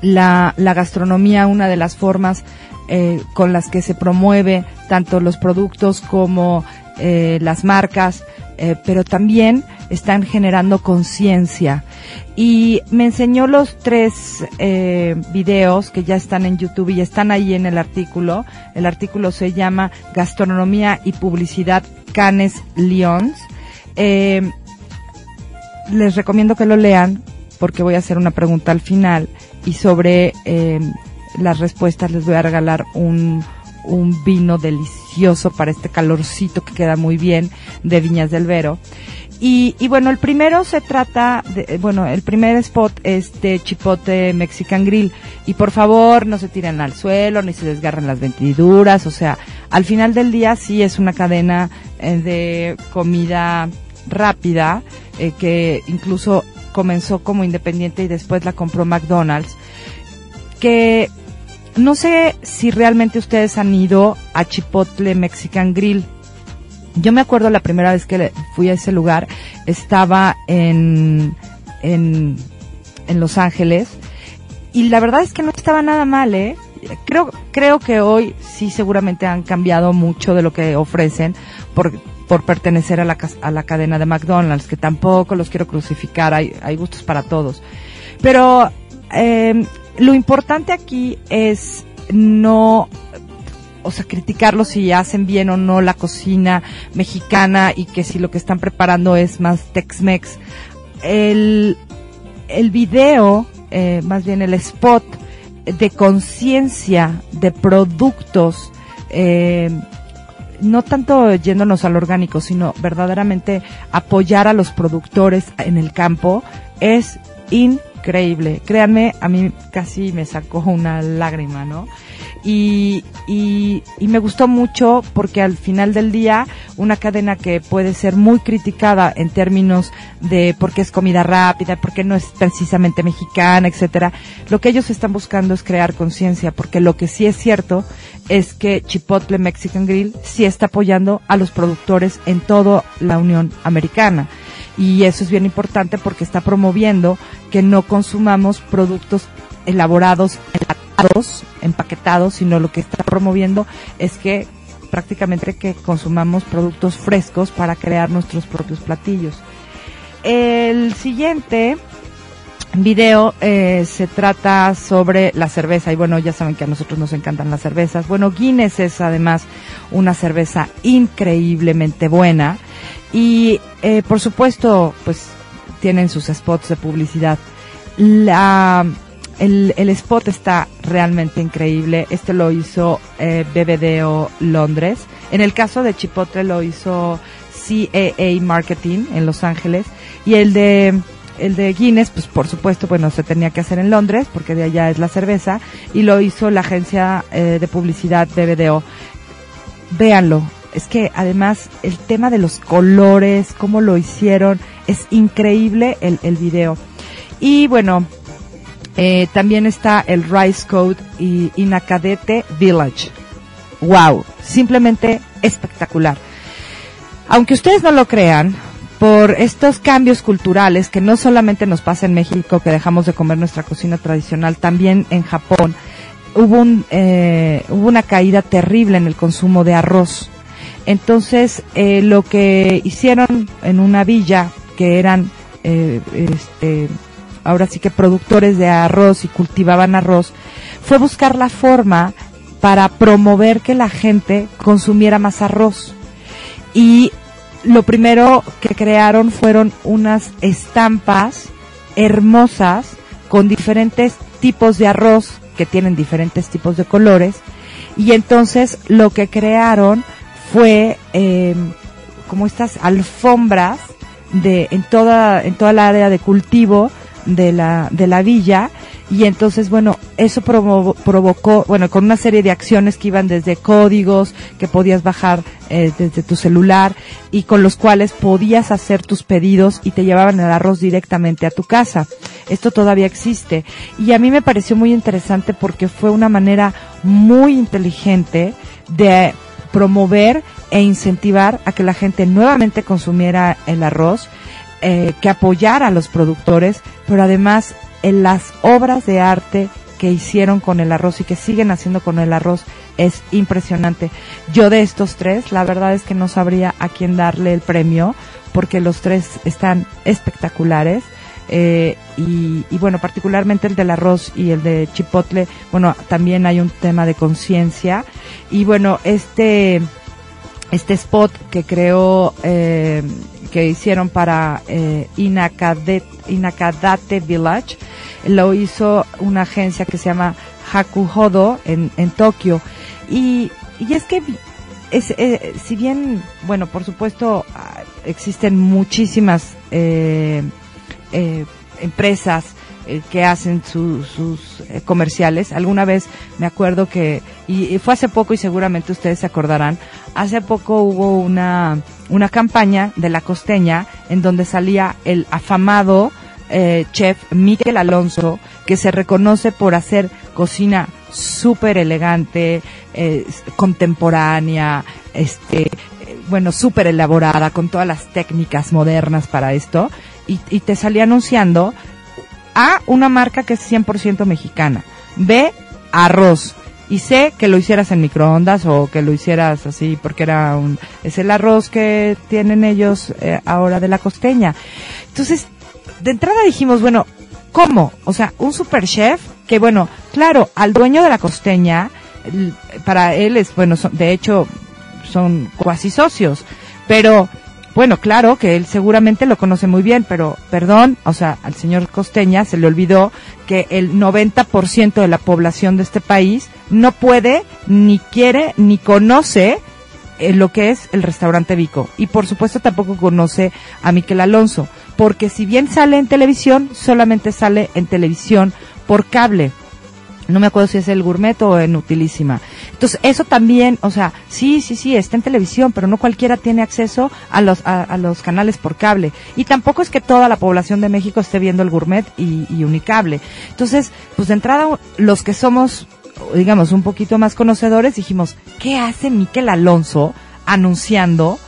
la, la gastronomía una de las formas eh, con las que se promueve tanto los productos como eh, las marcas eh, pero también están generando conciencia y me enseñó los tres eh, videos que ya están en YouTube y están ahí en el artículo. El artículo se llama Gastronomía y Publicidad Canes Lyons. Eh, les recomiendo que lo lean porque voy a hacer una pregunta al final y sobre las respuestas les voy a regalar un, un vino delicioso para este calorcito que queda muy bien de Viñas del Vero. Y, y bueno, el primero se trata, de, bueno, el primer spot es Chipote Mexican Grill. Y por favor, no se tiren al suelo, ni se desgarren las ventiduras. O sea, al final del día sí es una cadena eh, de comida rápida, eh, que incluso comenzó como independiente y después la compró McDonald's. Que no sé si realmente ustedes han ido a Chipotle Mexican Grill. Yo me acuerdo la primera vez que fui a ese lugar, estaba en, en, en Los Ángeles y la verdad es que no estaba nada mal, ¿eh? Creo, creo que hoy sí seguramente han cambiado mucho de lo que ofrecen por, por pertenecer a la, a la cadena de McDonald's, que tampoco los quiero crucificar, hay, hay gustos para todos. Pero eh, lo importante aquí es no o sea, criticarlos si hacen bien o no la cocina mexicana y que si lo que están preparando es más Tex-Mex. El, el video, eh, más bien el spot de conciencia de productos, eh, no tanto yéndonos al orgánico, sino verdaderamente apoyar a los productores en el campo, es increíble. Créanme, a mí casi me sacó una lágrima, ¿no? Y, y, y me gustó mucho porque al final del día una cadena que puede ser muy criticada en términos de por qué es comida rápida, por qué no es precisamente mexicana, etcétera, lo que ellos están buscando es crear conciencia porque lo que sí es cierto es que Chipotle Mexican Grill sí está apoyando a los productores en toda la Unión Americana y eso es bien importante porque está promoviendo que no consumamos productos elaborados, empaquetados, sino lo que está promoviendo es que prácticamente que consumamos productos frescos para crear nuestros propios platillos. El siguiente video eh, se trata sobre la cerveza y bueno, ya saben que a nosotros nos encantan las cervezas. Bueno, Guinness es además una cerveza increíblemente buena y eh, por supuesto pues tienen sus spots de publicidad. La, el, el spot está realmente increíble. Este lo hizo eh, Londres. En el caso de Chipotle lo hizo CAA Marketing en Los Ángeles y el de el de Guinness, pues por supuesto, bueno, se tenía que hacer en Londres porque de allá es la cerveza y lo hizo la agencia eh, de publicidad BBDO. Véanlo, es que además el tema de los colores, cómo lo hicieron, es increíble el, el video. Y bueno, eh, también está el Rice Code y Inacadete Village. Wow, simplemente espectacular. Aunque ustedes no lo crean, por estos cambios culturales que no solamente nos pasa en México, que dejamos de comer nuestra cocina tradicional, también en Japón hubo, un, eh, hubo una caída terrible en el consumo de arroz. Entonces, eh, lo que hicieron en una villa, que eran, eh, este, ahora sí que productores de arroz y cultivaban arroz, fue buscar la forma para promover que la gente consumiera más arroz. Y lo primero que crearon fueron unas estampas hermosas con diferentes tipos de arroz que tienen diferentes tipos de colores. Y entonces lo que crearon fue eh, como estas alfombras de en toda en toda la área de cultivo de la de la villa y entonces bueno eso provo- provocó bueno con una serie de acciones que iban desde códigos que podías bajar eh, desde tu celular y con los cuales podías hacer tus pedidos y te llevaban el arroz directamente a tu casa. Esto todavía existe. Y a mí me pareció muy interesante porque fue una manera muy inteligente de promover e incentivar a que la gente nuevamente consumiera el arroz, eh, que apoyara a los productores, pero además en las obras de arte que hicieron con el arroz y que siguen haciendo con el arroz es impresionante. Yo de estos tres, la verdad es que no sabría a quién darle el premio porque los tres están espectaculares. Eh, y, bueno, particularmente el del arroz y el de chipotle, bueno, también hay un tema de conciencia. Y bueno, este, este spot que creó, eh, que hicieron para eh, Inakadate Village, lo hizo una agencia que se llama Hakuhodo en, en Tokio. Y, y es que es, eh, si bien, bueno, por supuesto, ah, existen muchísimas eh, eh, empresas eh, que hacen su- sus eh, comerciales. Alguna vez me acuerdo que, y, y fue hace poco y seguramente ustedes se acordarán, hace poco hubo una, una campaña de la costeña en donde salía el afamado eh, chef Miguel Alonso que se reconoce por hacer cocina súper elegante, eh, contemporánea, este, eh, bueno, súper elaborada, con todas las técnicas modernas para esto, y, te salía anunciando A, una marca que es 100% mexicana, B, arroz, y sé que lo hicieras en microondas o que lo hicieras así porque era un es el arroz que tienen ellos eh, ahora de la costeña. Entonces de entrada dijimos bueno cómo o sea un super chef que bueno claro al dueño de la costeña para él es bueno son- de hecho son cuasi socios. Pero bueno, claro que él seguramente lo conoce muy bien, pero perdón, o sea, al señor Costeña se le olvidó que el 90% de la población de este país no puede, ni quiere, ni conoce eh, lo que es el restaurante Vico. Y por supuesto tampoco conoce a Miquel Alonso, porque si bien sale en televisión, solamente sale en televisión por cable no me acuerdo si es el gourmet o en utilísima. Entonces, eso también, o sea, sí, sí, sí, está en televisión, pero no cualquiera tiene acceso a los, a, los canales por cable. Y tampoco es que toda la población de México esté viendo el gourmet y, y unicable. Entonces, pues de entrada, los que somos, digamos, un poquito más conocedores, dijimos, ¿qué hace Miquel Alonso anunciando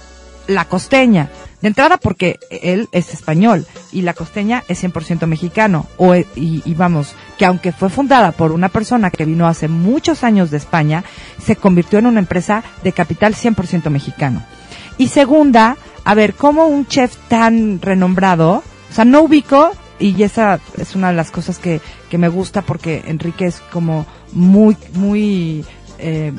la costeña? De entrada porque él es español y la costeña es 100% mexicano. O, e- y, y vamos, que aunque fue fundada por una persona que vino hace muchos años de España, se convirtió en una empresa de capital 100% mexicano. Y segunda, a ver, ¿cómo un chef tan renombrado, o sea, no ubico, y esa es una de las cosas que, que me gusta porque Enrique es como muy, muy, eh,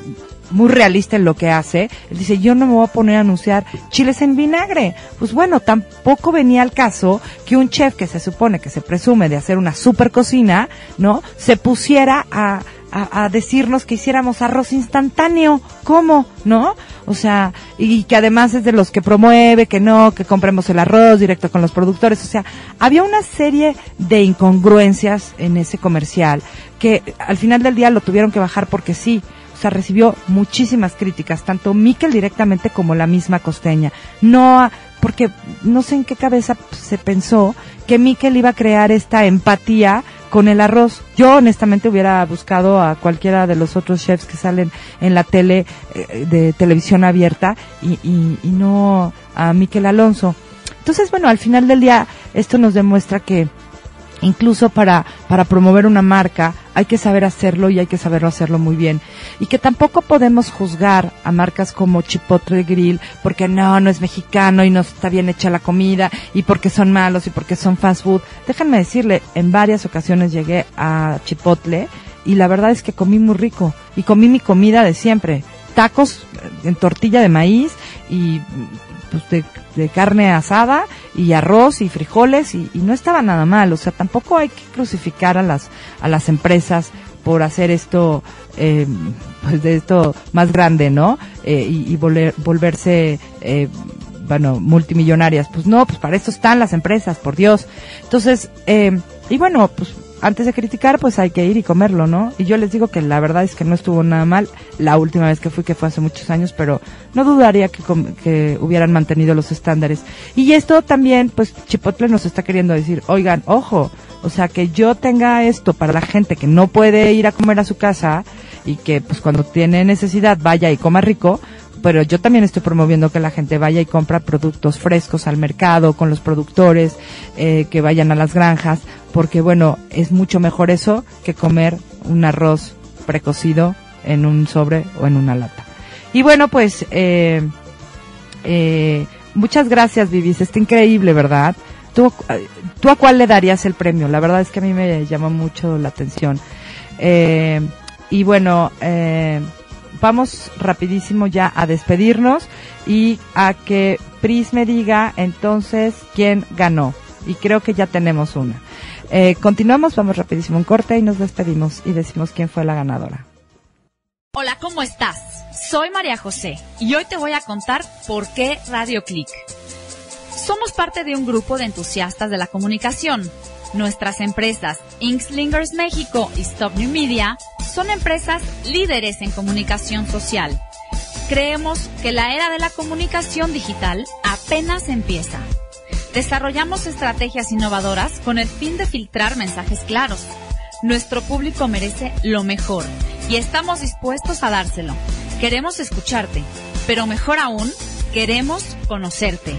muy realista en lo que hace. Él dice, yo no me voy a poner a anunciar chiles en vinagre. Pues bueno, tampoco venía al caso que un chef que se supone que se presume de hacer una super cocina, ¿no? Se pusiera a, a, a decirnos que hiciéramos arroz instantáneo. ¿Cómo? ¿No? O sea, y que además es de los que promueve, que no, que compremos el arroz directo con los productores. O sea, había una serie de incongruencias en ese comercial que al final del día lo tuvieron que bajar porque sí. O sea, recibió muchísimas críticas, tanto Miquel directamente como la misma costeña. No, porque no sé en qué cabeza se pensó que Miquel iba a crear esta empatía con el arroz. Yo honestamente hubiera buscado a cualquiera de los otros chefs que salen en la tele eh, de televisión abierta y, y, y no a Miquel Alonso. Entonces, bueno, al final del día esto nos demuestra que incluso para, para promover una marca hay que saber hacerlo y hay que saberlo hacerlo muy bien. Y que tampoco podemos juzgar a marcas como Chipotle Grill porque no, no es mexicano y no está bien hecha la comida y porque son malos y porque son fast food. Déjenme decirle, en varias ocasiones llegué a Chipotle y la verdad es que comí muy rico y comí mi comida de siempre. Tacos en tortilla de maíz y pues, de, de carne asada y arroz y frijoles y, no estaba nada mal. O sea, tampoco hay que crucificar a las, a las empresas por hacer esto, eh, pues de esto más grande, ¿no? Eh, y y volver- volverse, eh, bueno, multimillonarias. Pues no, pues para eso están las empresas, por Dios. Entonces, eh, y bueno, pues antes de criticar, pues hay que ir y comerlo, ¿no? Y yo les digo que la verdad es que no estuvo nada mal la última vez que fui, que fue hace muchos años, pero no dudaría que, hubieran mantenido los estándares. Y esto también, pues Chipotle nos está queriendo decir, oigan, ojo, o sea, que yo tenga esto para la gente que no puede ir a comer a su casa y que pues cuando tiene necesidad vaya y coma rico, pero yo también estoy promoviendo que la gente vaya y compra productos frescos al mercado con los productores, eh, que vayan a las granjas, porque bueno, es mucho mejor eso que comer un arroz precocido en un sobre o en una lata. Y bueno, pues eh, eh, muchas gracias, Vivis, está increíble, ¿verdad? ¿Tú, eh, ¿Tú a cuál le darías el premio? La verdad es que a mí me llama mucho la atención. Eh, y bueno, eh, vamos rapidísimo ya a despedirnos y a que Pris me diga entonces quién ganó. Y creo que ya tenemos una. Eh, continuamos, vamos rapidísimo un corte y nos despedimos y decimos quién fue la ganadora. Hola, ¿cómo estás? Soy María José y hoy te voy a contar por qué Radio Click. Somos parte de un grupo de entusiastas de la comunicación. Nuestras empresas Inkslingers México y Stop New Media son empresas líderes en comunicación social. Creemos que la era de la comunicación digital apenas empieza. Desarrollamos estrategias innovadoras con el fin de filtrar mensajes claros, Nuestro público merece lo mejor y estamos dispuestos a dárselo. Queremos escucharte, pero mejor aún, queremos conocerte.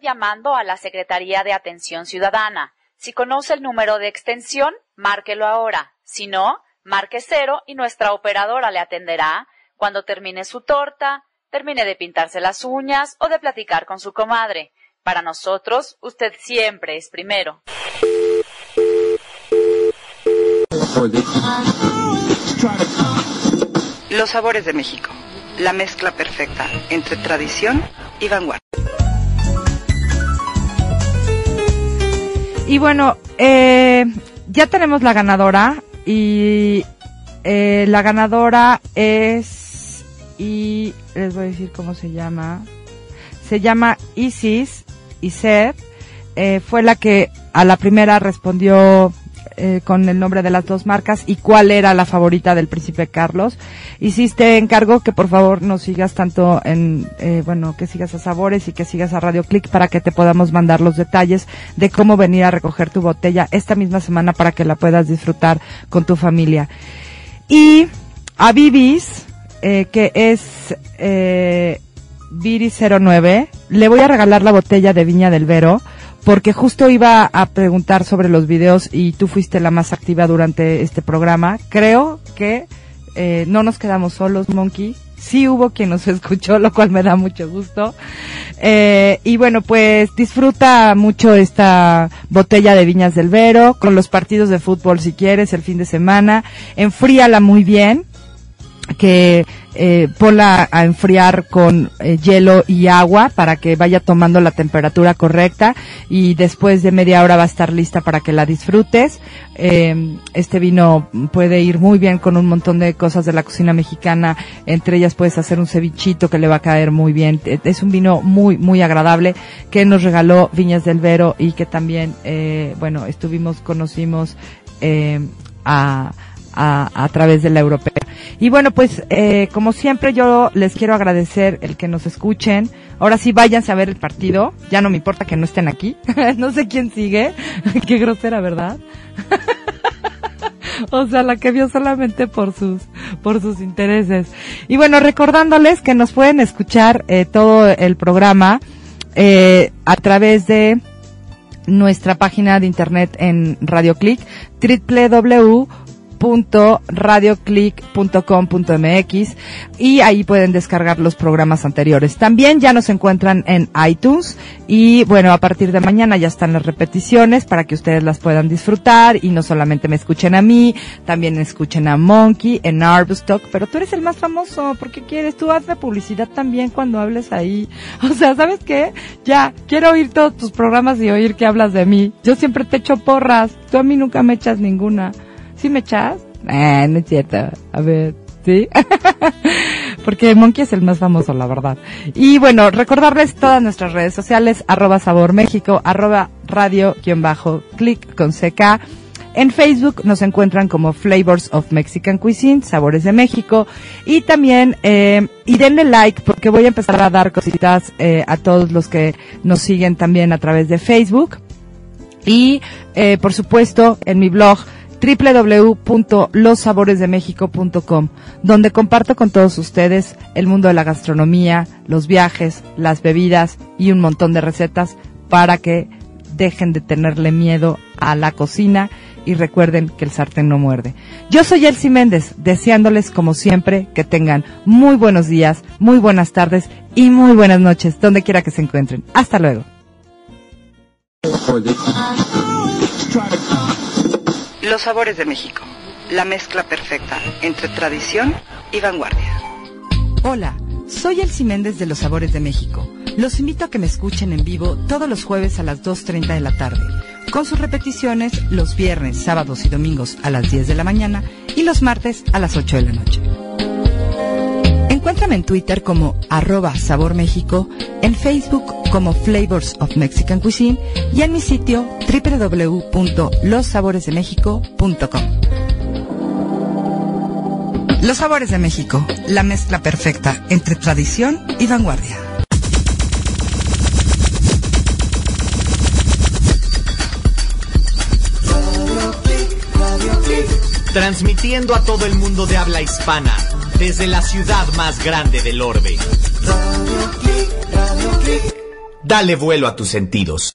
Llamando a la Secretaría de Atención Ciudadana. Si conoce el número de extensión, márquelo ahora. Si no, marque cero y nuestra operadora le atenderá cuando termine su torta, termine de pintarse las uñas o de platicar con su comadre. Para nosotros, usted siempre es primero. Los sabores de México. La mezcla perfecta entre tradición y vanguardia. Y bueno, eh, ya tenemos la ganadora y eh, la ganadora es y les voy a decir cómo se llama. Se llama Isis Iset. Eh, fue la que a la primera respondió eh, con el nombre de las dos marcas y cuál era la favorita del príncipe Carlos. Hiciste encargo que por favor nos sigas tanto en, eh, bueno, que sigas a Sabores y que sigas a Radio Click para que te podamos mandar los detalles de cómo venir a recoger tu botella esta misma semana para que la puedas disfrutar con tu familia. Y a Bibis, eh, que es eh, Viri09, le voy a regalar la botella de Viña del Vero porque justo iba a preguntar sobre los videos y tú fuiste la más activa durante este programa. Creo que eh, no nos quedamos solos, Monkey. Sí hubo quien nos escuchó, lo cual me da mucho gusto. Eh, y bueno, pues disfruta mucho esta botella de Viñas del Vero, con los partidos de fútbol si quieres, el fin de semana. Enfríala muy bien, que eh, ponla a enfriar con eh, hielo y agua para que vaya tomando la temperatura correcta y después de media hora va a estar lista para que la disfrutes. Eh, este vino puede ir muy bien con un montón de cosas de la cocina mexicana, entre ellas puedes hacer un cevichito que le va a caer muy bien. Eh, Es un vino muy, muy agradable que nos regaló Viñas del Vero y que también, eh, bueno, estuvimos, conocimos eh, a, a, a través de la europea. Y bueno, pues eh, como siempre yo les quiero agradecer el que nos escuchen. Ahora sí váyanse a ver el partido. Ya no me importa que no estén aquí. no sé quién sigue. Qué grosera, ¿verdad? o sea, la que vio solamente por sus por sus intereses. Y bueno, recordándoles que nos pueden escuchar eh, todo el programa eh, a través de nuestra página de internet en Radio Click www radioclick.com.mx y ahí pueden descargar los programas anteriores. También ya nos encuentran en iTunes y bueno, a partir de mañana ya están las repeticiones para que ustedes las puedan disfrutar y no solamente me escuchen a mí, también escuchen a Monkey en Arbustock, pero tú eres el más famoso, ¿por qué quieres? Tú hazme publicidad también cuando hables ahí. O sea, ¿sabes qué? Ya, quiero oír todos tus programas y oír que hablas de mí. Yo siempre te echo porras, tú a mí nunca me echas ninguna. ¿Sí me echas? Eh, no es cierto. A ver, ¿sí? Porque Monkey es el más famoso, la verdad. Y bueno, recordarles todas nuestras redes sociales, arroba sabor México, arroba radio-click con CK. En Facebook nos encuentran como Flavors of Mexican Cuisine, Sabores de México. Y también, eh, y denle like porque voy a empezar a dar cositas eh, a todos los que nos siguen también a través de Facebook. Y, eh, por supuesto, en mi blog www.lossaboresdemexico.com, donde comparto con todos ustedes el mundo de la gastronomía, los viajes, las bebidas y un montón de recetas para que dejen de tenerle miedo a la cocina y recuerden que el sartén no muerde. Yo soy Elsie Méndez, deseándoles como siempre que tengan muy buenos días, muy buenas tardes y muy buenas noches, donde quiera que se encuentren. Hasta luego. Los sabores de México. La mezcla perfecta entre tradición y vanguardia. Hola, soy Elsie Méndez de Los Sabores de México. Los invito a que me escuchen en vivo todos los jueves a las 2.30 de la tarde, con sus repeticiones los viernes, sábados y domingos a las 10 de la mañana y los martes a las 8 de la noche. Encuéntrame en Twitter como arroba Sabor México, en Facebook como Flavors of Mexican Cuisine y en mi sitio www.lossaboresdemexico.com. Los sabores de México, la mezcla perfecta entre tradición y vanguardia. Transmitiendo a todo el mundo de habla hispana, desde la ciudad más grande del orbe. Dale vuelo a tus sentidos.